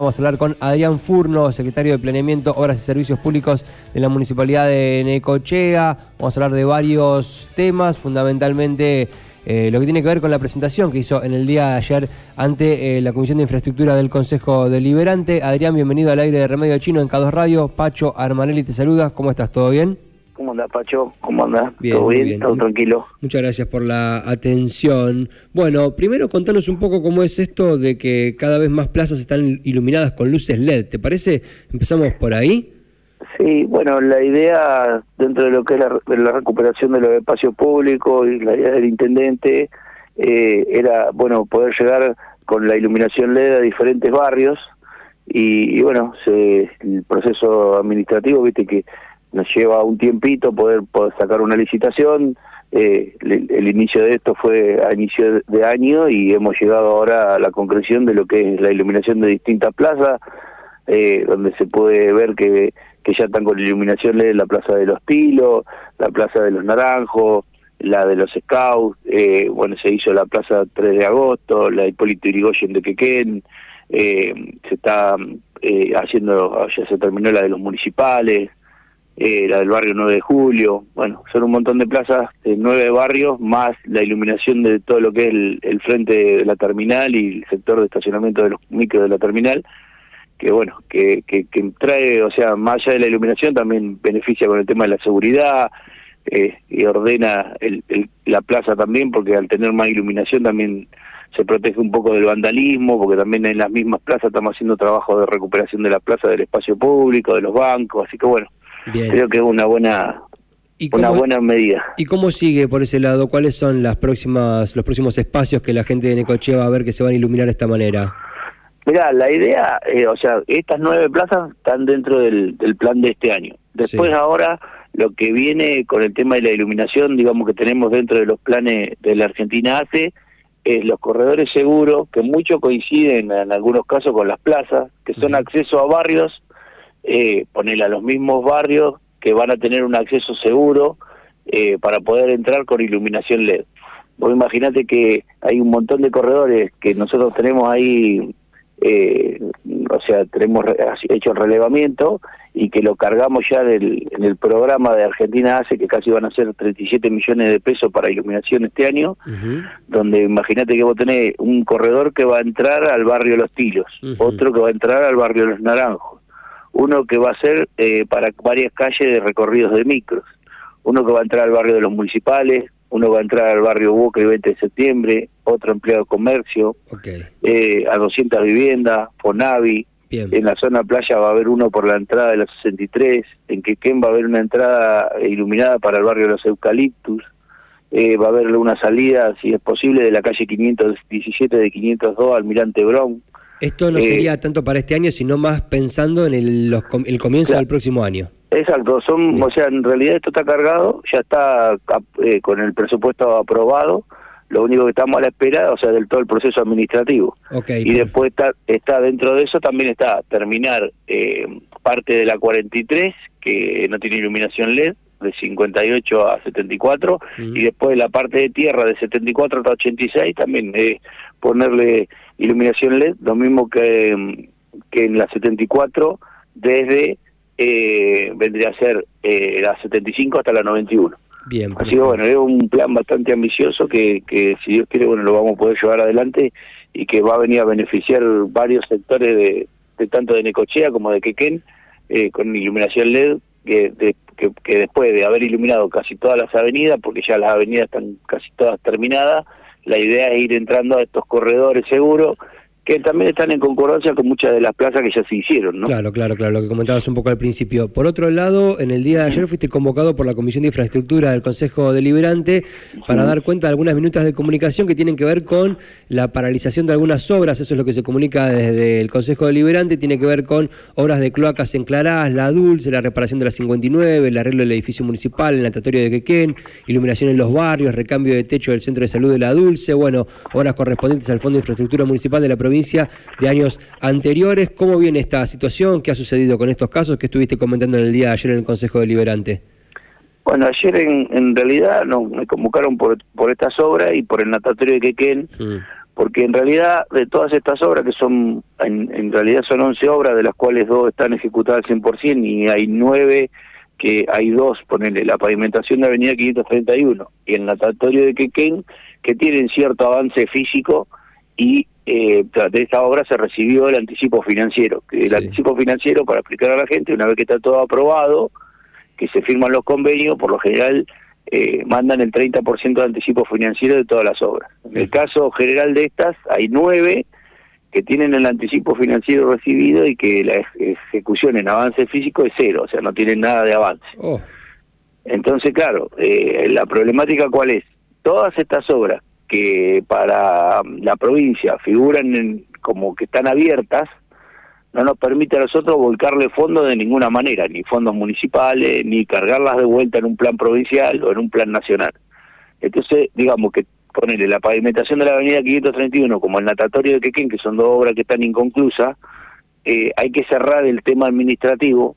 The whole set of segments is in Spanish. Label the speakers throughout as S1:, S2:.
S1: Vamos a hablar con Adrián Furno, secretario de Planeamiento, Obras y Servicios Públicos de la Municipalidad de Necochea. Vamos a hablar de varios temas, fundamentalmente eh, lo que tiene que ver con la presentación que hizo en el día de ayer ante eh, la Comisión de Infraestructura del Consejo Deliberante. Adrián, bienvenido al aire de Remedio Chino en K2 Radio. Pacho Armanelli te saluda. ¿Cómo estás? ¿Todo bien?
S2: ¿Cómo anda, Pacho? ¿Cómo anda?
S1: Bien,
S2: ¿Todo bien?
S1: bien.
S2: ¿Todo tranquilo?
S1: Muchas gracias por la atención. Bueno, primero contanos un poco cómo es esto de que cada vez más plazas están iluminadas con luces LED. ¿Te parece? Empezamos por ahí.
S2: Sí, bueno, la idea dentro de lo que es la, la recuperación de los espacios públicos y la idea del intendente eh, era, bueno, poder llegar con la iluminación LED a diferentes barrios y, y bueno, se, el proceso administrativo, viste que nos lleva un tiempito poder, poder sacar una licitación. Eh, el, el inicio de esto fue a inicio de año y hemos llegado ahora a la concreción de lo que es la iluminación de distintas plazas, eh, donde se puede ver que, que ya están con iluminación LED la Plaza de los Tilos, la Plaza de los Naranjos, la de los Scouts, eh, bueno, se hizo la Plaza 3 de Agosto, la Hipólito Yrigoyen de Quequén, eh, se está eh, haciendo, ya se terminó la de los municipales, eh, la del barrio 9 de julio, bueno, son un montón de plazas de nueve barrios, más la iluminación de todo lo que es el, el frente de la terminal y el sector de estacionamiento de los micros de la terminal, que bueno, que, que, que trae, o sea, más allá de la iluminación, también beneficia con el tema de la seguridad, eh, y ordena el, el, la plaza también, porque al tener más iluminación también se protege un poco del vandalismo, porque también en las mismas plazas estamos haciendo trabajo de recuperación de la plaza, del espacio público, de los bancos, así que bueno,
S1: Bien.
S2: creo que es una buena
S1: ¿Y
S2: una buena medida.
S1: ¿Y cómo sigue por ese lado? ¿Cuáles son las próximas, los próximos espacios que la gente de Necochea va a ver que se van a iluminar de esta manera?
S2: Mirá, la idea, eh, o sea, estas nueve plazas están dentro del, del plan de este año. Después
S1: Sí.
S2: ahora lo que viene con el tema de la iluminación, digamos que tenemos dentro de los planes de la Argentina ACE, es los corredores seguros, que mucho coinciden en algunos casos con las plazas, que son acceso a barrios, eh, ponerle a los mismos barrios que van a tener un acceso seguro eh, para poder entrar con iluminación LED. Vos imaginate que hay un montón de corredores que nosotros tenemos ahí, eh, o sea, tenemos hecho el relevamiento y que lo cargamos ya del, en el programa de Argentina hace que casi van a ser 37 millones de pesos para iluminación este año, donde imagínate que vos tenés un corredor que va a entrar al barrio Los Tilos, otro que va a entrar al barrio Los Naranjos, uno que va a ser eh, para varias calles de recorridos de micros, uno que va a entrar al barrio de los municipales, uno va a entrar al barrio Boca el 20 de septiembre, otro empleado de comercio, eh, a 200 viviendas, Fonavi,
S1: bien.
S2: en la zona playa va a haber uno por la entrada de la 63, en Quequén va a haber una entrada iluminada para el barrio de los Eucaliptus, eh, va a haber una salida, si es posible, de la calle 517 de 502 Almirante Brown.
S1: Esto no
S2: eh,
S1: sería tanto para este año, sino más pensando en el, los el comienzo
S2: Claro.
S1: del próximo año.
S2: Exacto, son,
S1: Bien.
S2: o sea, en realidad esto está cargado, ya está eh, con el presupuesto aprobado, lo único que estamos a la espera, o sea, del todo el proceso administrativo.
S1: Ok,
S2: y después está, está dentro de eso también está terminar eh, parte de la 43 que no tiene iluminación LED de 58 a 74
S1: Ujú.
S2: y después la parte de tierra de 74 hasta 86 también eh, ponerle iluminación LED lo mismo que, que en la 74 desde eh, vendría a ser eh, la 75 hasta la 91
S1: bien.
S2: Así que bueno, es un plan bastante ambicioso que, que si Dios quiere, bueno, lo vamos a poder llevar adelante y que va a venir a beneficiar varios sectores de, de tanto de Necochea como de Quequén eh, con iluminación LED que, de- que, que después de haber iluminado casi todas las avenidas, porque ya las avenidas están casi todas terminadas, la idea es ir entrando a estos corredores seguros que también están en concordancia con muchas de las plazas que ya se hicieron, ¿no?
S1: Claro, claro, claro, lo que comentabas un poco al principio. Por otro lado, en el día de ayer fuiste convocado por la Comisión de Infraestructura del Consejo Deliberante para dar cuenta de algunas minutas de comunicación que tienen que ver con la paralización de algunas obras, eso es lo que se comunica desde el Consejo Deliberante, tiene que ver con obras de cloacas en Clarás, la Dulce, la reparación de la 59, el arreglo del edificio municipal, el natatorio de Quequén, iluminación en los barrios, recambio de techo del Centro de Salud de la Dulce, bueno, obras correspondientes al Fondo de Infraestructura Municipal de la provincia de años anteriores. ¿Cómo viene esta situación? ¿Qué ha sucedido con estos casos que estuviste comentando en el día de ayer en el Consejo Deliberante?
S2: Bueno, ayer en, en realidad nos, me convocaron por, por estas obras y por el natatorio de Quequén, porque en realidad de todas estas obras, que son, en, realidad son 11 obras, de las cuales dos están ejecutadas al 100% y hay nueve que hay dos, ponele, la pavimentación de Avenida 531 y el natatorio de Quequén, que tienen cierto avance físico y eh, de esta obra se recibió el anticipo financiero. El anticipo financiero, para explicar a la gente, una vez que está todo aprobado, que se firman los convenios, por lo general eh, mandan el 30% de anticipo financiero de todas las obras. En el caso general de estas, hay nueve que tienen el anticipo financiero recibido y que la ejecución en avance físico es cero, o sea, no tienen nada de avance. Oh. Entonces, claro, eh, la problemática cuál es? Todas estas obras que para la provincia figuran en, como que están abiertas, no nos permite a nosotros volcarle fondos de ninguna manera, ni fondos municipales, ni cargarlas de vuelta en un plan provincial o en un plan nacional. Entonces, digamos que ponerle la pavimentación de la avenida 531 como el natatorio de Quequén, que son dos obras que están inconclusas, eh, hay que cerrar el tema administrativo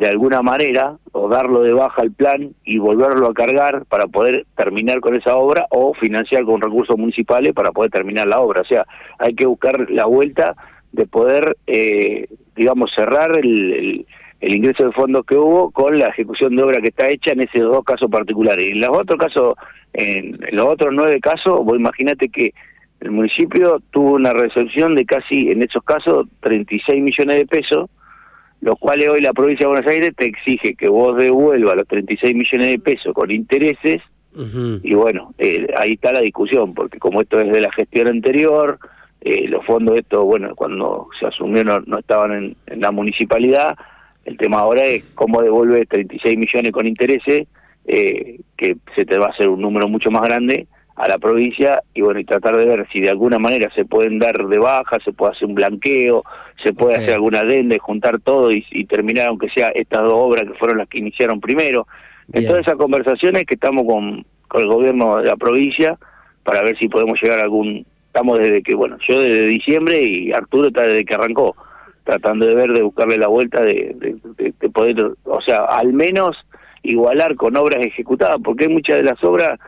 S2: de alguna manera o darlo de baja al plan y volverlo a cargar para poder terminar con esa obra o financiar con recursos municipales para poder terminar la obra. O sea, hay que buscar la vuelta de poder, eh, digamos, cerrar el, el, ingreso de fondos que hubo con la ejecución de obra que está hecha en esos dos casos particulares. Y en los otros casos, en, los otros nueve casos, vos imagínate que el municipio tuvo una recepción de casi, en esos casos, 36 millones de pesos, los cuales hoy la provincia de Buenos Aires te exige que vos devuelvas los 36 millones de pesos con intereses, y bueno, eh, ahí está la discusión, porque como esto es de la gestión anterior, eh, los fondos estos, bueno, cuando se asumió no, estaban en, la municipalidad, el tema ahora es cómo devuelve 36 millones con intereses, eh, que se te va a hacer un número mucho más grande a la provincia y bueno, y tratar de ver si de alguna manera se pueden dar de baja, se puede hacer un blanqueo, se puede hacer alguna adenda y juntar todo y, terminar aunque sea estas dos obras que fueron las que iniciaron primero. En todas esas conversaciones que estamos con, con el gobierno de la provincia para ver si podemos llegar a algún estamos desde que, bueno, yo desde diciembre y Arturo está desde que arrancó, tratando de ver, de buscarle la vuelta, de, de, poder, o sea, al menos igualar con obras ejecutadas, porque hay muchas de las obras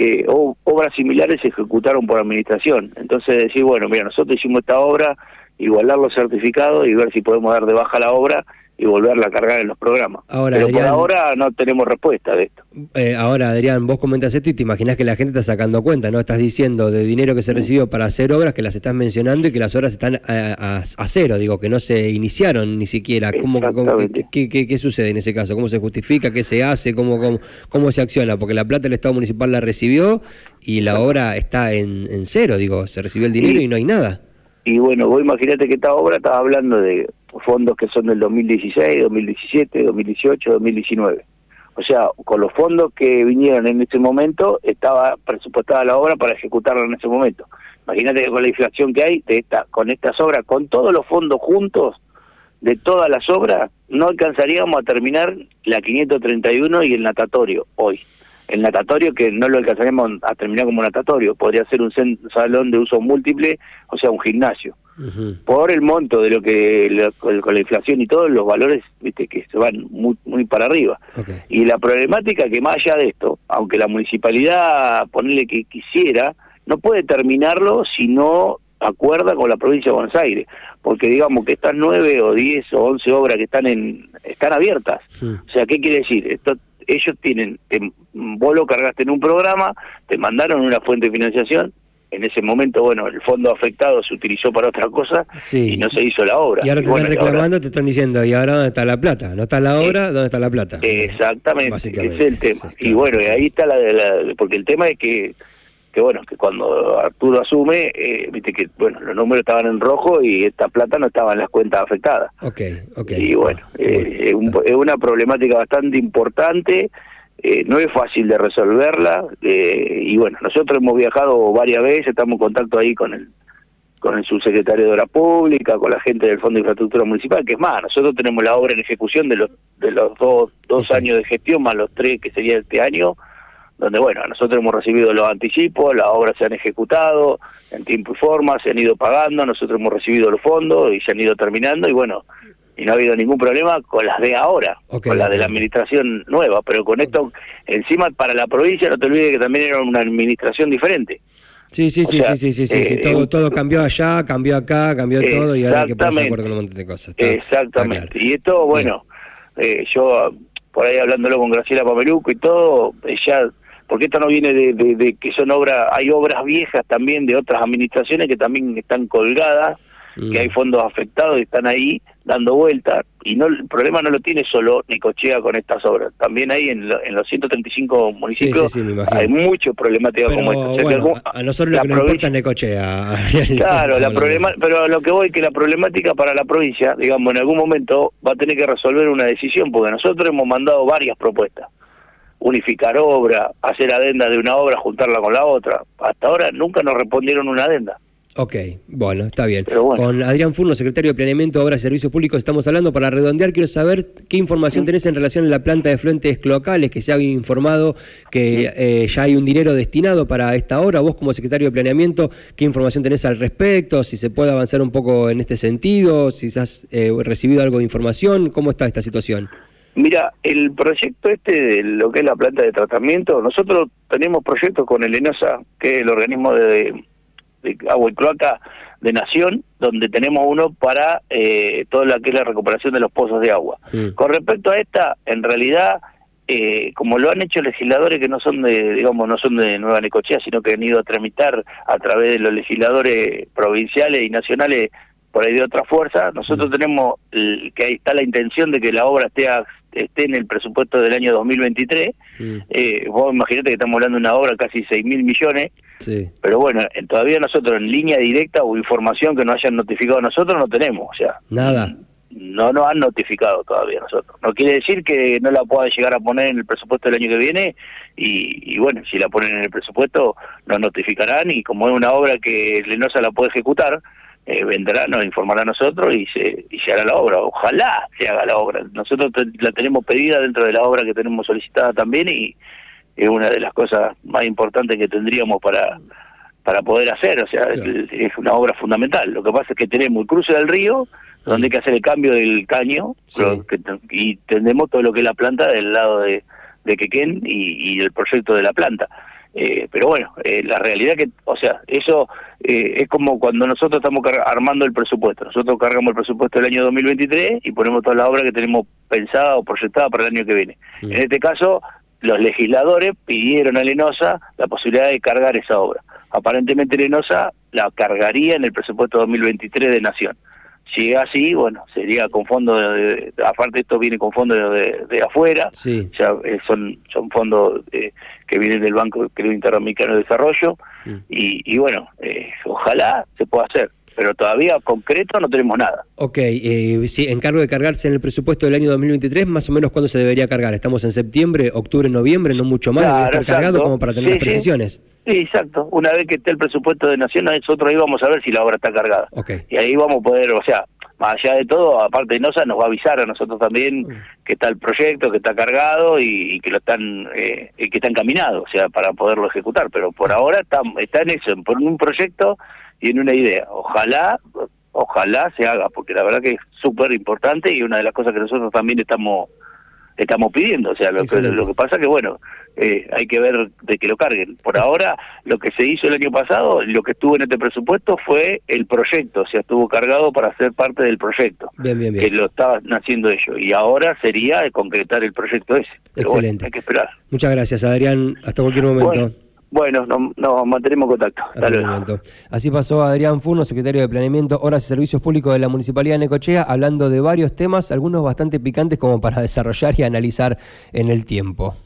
S2: que, obras similares se ejecutaron por administración. Entonces decir, bueno, mira, nosotros hicimos esta obra, igualar los certificados y ver si podemos dar de baja la obra y volverla a cargar en los programas. Ahora, Pero por ahora no tenemos respuesta de esto.
S1: Eh, ahora, Adrián, vos comentas esto y te imaginas que la gente está sacando cuenta, ¿no? Estás diciendo de dinero que se recibió para hacer obras que las estás mencionando y que las obras están a, cero, digo, que no se iniciaron ni siquiera. ¿Cómo, qué, qué, sucede en ese caso? ¿Cómo se justifica? ¿Qué se hace? ¿Cómo, cómo, cómo se acciona? Porque la plata el Estado Municipal la recibió y la obra está en, en cero, digo, se recibió el dinero y no hay nada.
S2: Y bueno, vos imagínate que esta obra estaba hablando de fondos que son del 2016, 2017, 2018, 2019. O sea, con los fondos que vinieron en ese momento, estaba presupuestada la obra para ejecutarla en ese momento. Imagínate con la inflación que hay, de esta, con estas obras, con todos los fondos juntos, de todas las obras, no alcanzaríamos a terminar la 531 y el natatorio hoy. El natatorio que no lo alcanzaríamos a terminar como natatorio, podría ser un salón de uso múltiple, o sea, un gimnasio por el monto de lo que con la inflación y todos los valores viste que se van muy, muy para arriba. Y la problemática que más allá de esto aunque la municipalidad ponerle que quisiera no puede terminarlo si no acuerda con la provincia de Buenos Aires porque digamos que estas nueve o diez o once obras que están en están abiertas. O sea qué quiere decir esto ellos tienen vos lo cargaste en un programa te mandaron una fuente de financiación en ese momento, bueno, el fondo afectado se utilizó para otra cosa y no se hizo la obra.
S1: Y ahora te están reclamando, te están diciendo, ¿y ahora dónde está la plata? ¿No está la obra? ¿Dónde está la plata?
S2: Exactamente, es el tema. y bueno, y ahí está la, la, porque el tema es que que bueno, que cuando Arturo asume, eh, viste que bueno, los números estaban en rojo y esta plata no estaba en las cuentas afectadas.
S1: Okay, okay.
S2: Y bueno, eh, es una problemática bastante importante eh, no es fácil de resolverla eh, y bueno, nosotros hemos viajado varias veces, estamos en contacto ahí con el con el subsecretario de Obra Pública, con la gente del Fondo de Infraestructura Municipal, que es más, nosotros tenemos la obra en ejecución de los de los dos, dos años de gestión, más los tres que sería este año, donde bueno, nosotros hemos recibido los anticipos, las obras se han ejecutado en tiempo y forma, se han ido pagando, nosotros hemos recibido los fondos y se han ido terminando y bueno, y no ha habido ningún problema con las de ahora, con las de la administración nueva, pero con esto, encima para la provincia, no te olvides que también era una administración diferente.
S1: Sí, sí, sí, sí, sí, sí, todo, todo cambió allá, cambió acá, cambió todo y ahora hay que ponerse de acuerdo con un montón de cosas.
S2: exactamente. y esto, bueno, yo por ahí hablándolo con Graciela Pameluco y todo, ella porque esto no viene de, que son obras, hay obras viejas también de otras administraciones que también están colgadas, que mm. hay fondos afectados y están ahí dando vueltas, y no el problema no lo tiene solo Nicochea con estas obras, también hay en, los 135 municipios hay mucho problemática como esta.
S1: a nosotros lo que nos importa es Necochea.
S2: Claro, la problema, pero lo que voy que la problemática para la provincia, digamos, en algún momento va a tener que resolver una decisión, porque nosotros hemos mandado varias propuestas unificar obra, hacer adenda de una obra, juntarla con la otra. Hasta ahora nunca nos respondieron una adenda.
S1: Ok, bueno, está bien. Con Adrián Furno, secretario de Planeamiento, Obras y Servicios Públicos, estamos hablando. Para redondear, quiero saber qué información tenés en relación a la planta de fluentes cloacales, que se ha informado que eh, ya hay un dinero destinado para esta obra. Vos, como secretario de Planeamiento, ¿qué información tenés al respecto? Si se puede avanzar un poco en este sentido, si has eh, recibido algo de información, ¿cómo está esta situación?
S2: Mira, el proyecto este de lo que es la planta de tratamiento, nosotros tenemos proyectos con el ENOSA, que es el organismo de, agua y cloaca de Nación, donde tenemos uno para eh, toda la que es la recuperación de los pozos de agua. Con respecto a esta, en realidad, eh, como lo han hecho legisladores que no son de, digamos, no son de Nueva Necochea, sino que han ido a tramitar a través de los legisladores provinciales y nacionales por ahí de otra fuerza, nosotros tenemos que ahí está la intención de que la obra esté esté en el presupuesto del año 2023. Eh, vos imaginate que estamos hablando de una obra casi 6 mil millones. Pero bueno, todavía nosotros en línea directa o información que nos hayan notificado a nosotros no tenemos. O sea,
S1: nada.
S2: No nos han notificado todavía nosotros. No quiere decir que no la pueda llegar a poner en el presupuesto del año que viene y, bueno, si la ponen en el presupuesto nos notificarán y como es una obra que Lenosa la puede ejecutar, eh, vendrá, nos informará a nosotros y se, y se hará la obra. Ojalá se haga la obra. Nosotros la tenemos pedida dentro de la obra que tenemos solicitada también y es una de las cosas más importantes que tendríamos para para poder hacer, o sea, es una obra fundamental. Lo que pasa es que tenemos el cruce del río, donde hay que hacer el cambio del caño, y tenemos todo lo que es la planta del lado de, de Quequén y, y el proyecto de la planta. Eh, pero bueno, eh, la realidad que, o sea, eso eh, es como cuando nosotros estamos armando el presupuesto. Nosotros cargamos el presupuesto del año 2023 y ponemos toda la obra que tenemos pensada o proyectada para el año que viene. En este caso, los legisladores pidieron a Lenosa la posibilidad de cargar esa obra. Aparentemente Lenosa la cargaría en el presupuesto 2023 de Nación. Si es así, bueno, sería con fondos, de, aparte esto viene con fondos de, afuera, sí. eh, son son fondos eh, que vienen del Banco creo, Interamericano de Desarrollo, mm. y, bueno, eh, ojalá se pueda hacer pero todavía concreto no tenemos nada.
S1: Ok, eh, sí, encargo de cargarse en el presupuesto del año 2023, más o menos cuándo se debería cargar. Estamos en septiembre, octubre, noviembre, no mucho más, estar cargado como para tener las precisiones.
S2: Sí. exacto. Una vez que esté el presupuesto de Nación, nosotros ahí vamos a ver si la obra está cargada.
S1: Okay.
S2: Y ahí vamos a poder, o sea, más allá de todo, aparte de NOSA, nos va a avisar a nosotros también mm. que está el proyecto, que está cargado y, que lo están eh, que está encaminado, o sea, para poderlo ejecutar. Pero por ahora está, está en eso, por un proyecto tiene una idea. Ojalá, ojalá se haga, porque la verdad que es súper importante y una de las cosas que nosotros también estamos estamos pidiendo. O sea, lo, que, lo que pasa que, bueno, eh, hay que ver de que lo carguen. Por ahora, lo que se hizo el año pasado, lo que estuvo en este presupuesto fue el proyecto, o sea, estuvo cargado para ser parte del proyecto.
S1: Bien, bien,
S2: bien. Que lo estaban haciendo ellos. Y ahora sería concretar el proyecto ese. Excelente. hay que esperar.
S1: Muchas gracias, Adrián. Hasta cualquier momento.
S2: Bueno, nos, mantenemos en contacto.
S1: Así pasó Adrián Furno, secretario de Planeamiento, Horas y Servicios Públicos de la Municipalidad de Necochea, hablando de varios temas, algunos bastante picantes como para desarrollar y analizar en el tiempo.